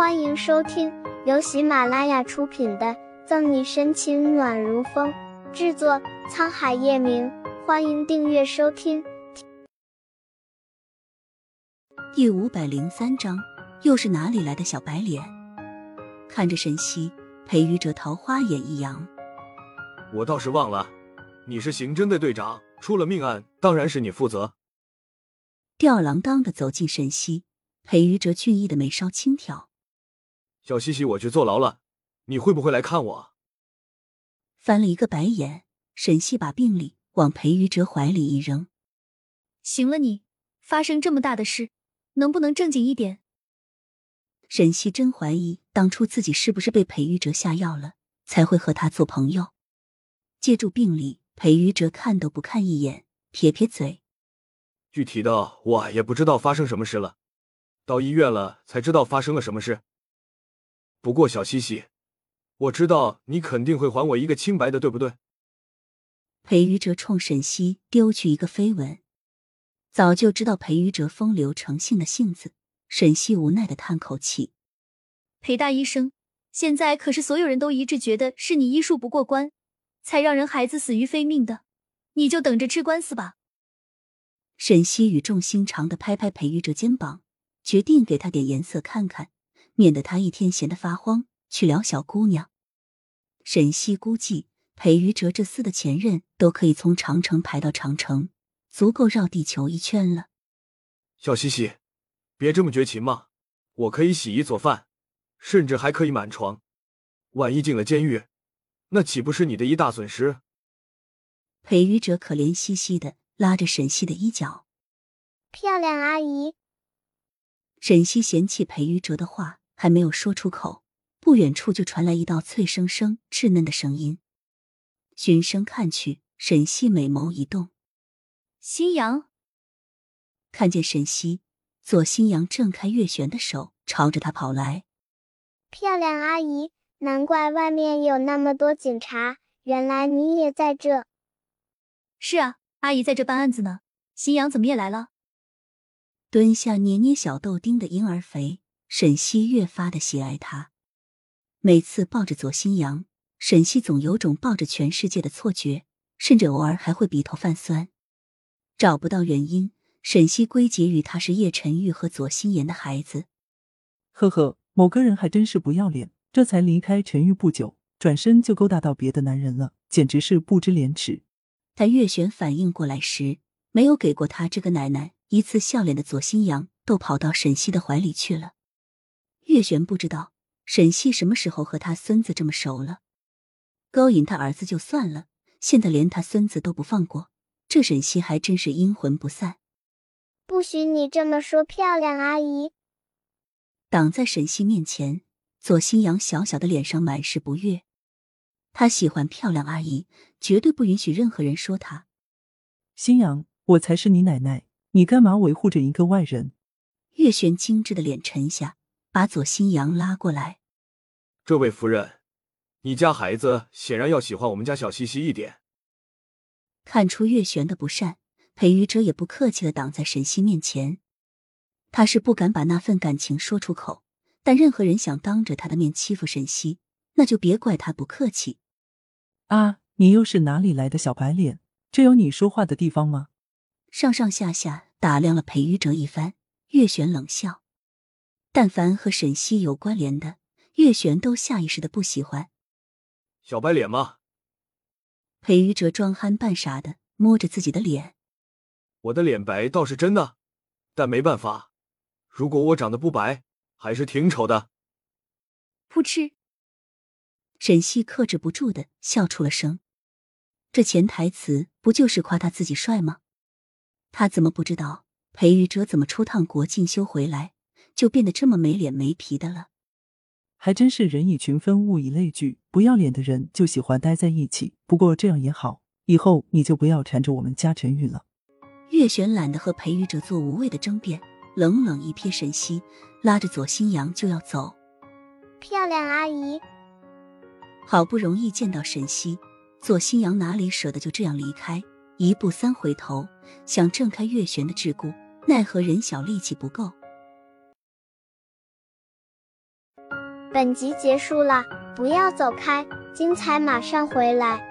欢迎收听由喜马拉雅出品的《赠你深情暖如风》，制作沧海夜明。欢迎订阅收听。第五百零三章，又是哪里来的小白脸？看着沈西，裴于哲桃花眼一扬。我倒是忘了，你是刑侦队队长，出了命案当然是你负责。吊儿郎当的走进沈西，裴于哲俊逸的眉梢轻挑。小西西，我去坐牢了，你会不会来看我？翻了一个白眼，沈西把病历往裴于哲怀里一扔。行了你，发生这么大的事，能不能正经一点？沈西真怀疑当初自己是不是被裴于哲下药了，才会和他做朋友。借助病历，裴于哲看都不看一眼，撇撇嘴。具体的我也不知道发生什么事了，到医院了才知道发生了什么事。不过小西西，我知道你肯定会还我一个清白的，对不对？裴于哲冲沈西丢去一个飞吻，早就知道裴于哲风流成性的性子。沈西无奈的叹口气：“裴大医生，现在可是所有人都一致觉得是你医术不过关。”才让人孩子死于非命的，你就等着吃官司吧。沈西语重心长的拍拍裴玉哲肩膀，决定给他点颜色看看，免得他一天闲得发慌去撩小姑娘。沈西估计裴于哲这厮的前任都可以从长城排到长城，足够绕地球一圈了。小西西，别这么绝情嘛！我可以洗衣做饭，甚至还可以满床。万一进了监狱……那岂不是你的一大损失？裴于哲可怜兮兮的拉着沈西的衣角。漂亮阿姨。沈西嫌弃裴于哲的话还没有说出口，不远处就传来一道脆生生、稚嫩的声音。循声看去，沈西美眸一动。新阳看见沈西，左新阳挣开月璇的手，朝着他跑来。漂亮阿姨。难怪外面有那么多警察，原来你也在这。是啊，阿姨在这办案子呢。新阳怎么也来了？蹲下捏捏小豆丁的婴儿肥，沈西越发的喜爱他。每次抱着左新阳，沈西总有种抱着全世界的错觉，甚至偶尔还会鼻头泛酸。找不到原因，沈西归结于他是叶晨玉和左心言的孩子。呵呵，某个人还真是不要脸。这才离开陈玉不久，转身就勾搭到别的男人了，简直是不知廉耻。但月璇反应过来时，没有给过他这个奶奶一次笑脸的左新阳，都跑到沈西的怀里去了。月璇不知道沈西什么时候和他孙子这么熟了，勾引他儿子就算了，现在连他孙子都不放过，这沈西还真是阴魂不散。不许你这么说，漂亮阿姨！挡在沈西面前。左新阳小小的脸上满是不悦，他喜欢漂亮阿姨，绝对不允许任何人说他。新阳，我才是你奶奶，你干嘛维护着一个外人？月璇精致的脸沉下，把左新阳拉过来。这位夫人，你家孩子显然要喜欢我们家小西西一点。看出月璇的不善，裴于哲也不客气的挡在沈西面前，他是不敢把那份感情说出口。但任何人想当着他的面欺负沈西，那就别怪他不客气。啊，你又是哪里来的小白脸？这有你说话的地方吗？上上下下打量了裴玉哲一番，月璇冷笑。但凡和沈西有关联的，月璇都下意识的不喜欢。小白脸吗？裴玉哲装憨扮傻的摸着自己的脸。我的脸白倒是真的，但没办法，如果我长得不白。还是挺丑的。噗嗤，沈西克制不住的笑出了声。这潜台词不就是夸他自己帅吗？他怎么不知道裴玉哲怎么出趟国进修回来就变得这么没脸没皮的了？还真是人以群分，物以类聚，不要脸的人就喜欢待在一起。不过这样也好，以后你就不要缠着我们家陈玉了。月璇懒得和裴玉哲做无谓的争辩。冷冷一瞥沈西，拉着左新阳就要走。漂亮阿姨，好不容易见到沈西，左新阳哪里舍得就这样离开？一步三回头，想挣开月璇的桎梏，奈何人小力气不够。本集结束了，不要走开，精彩马上回来。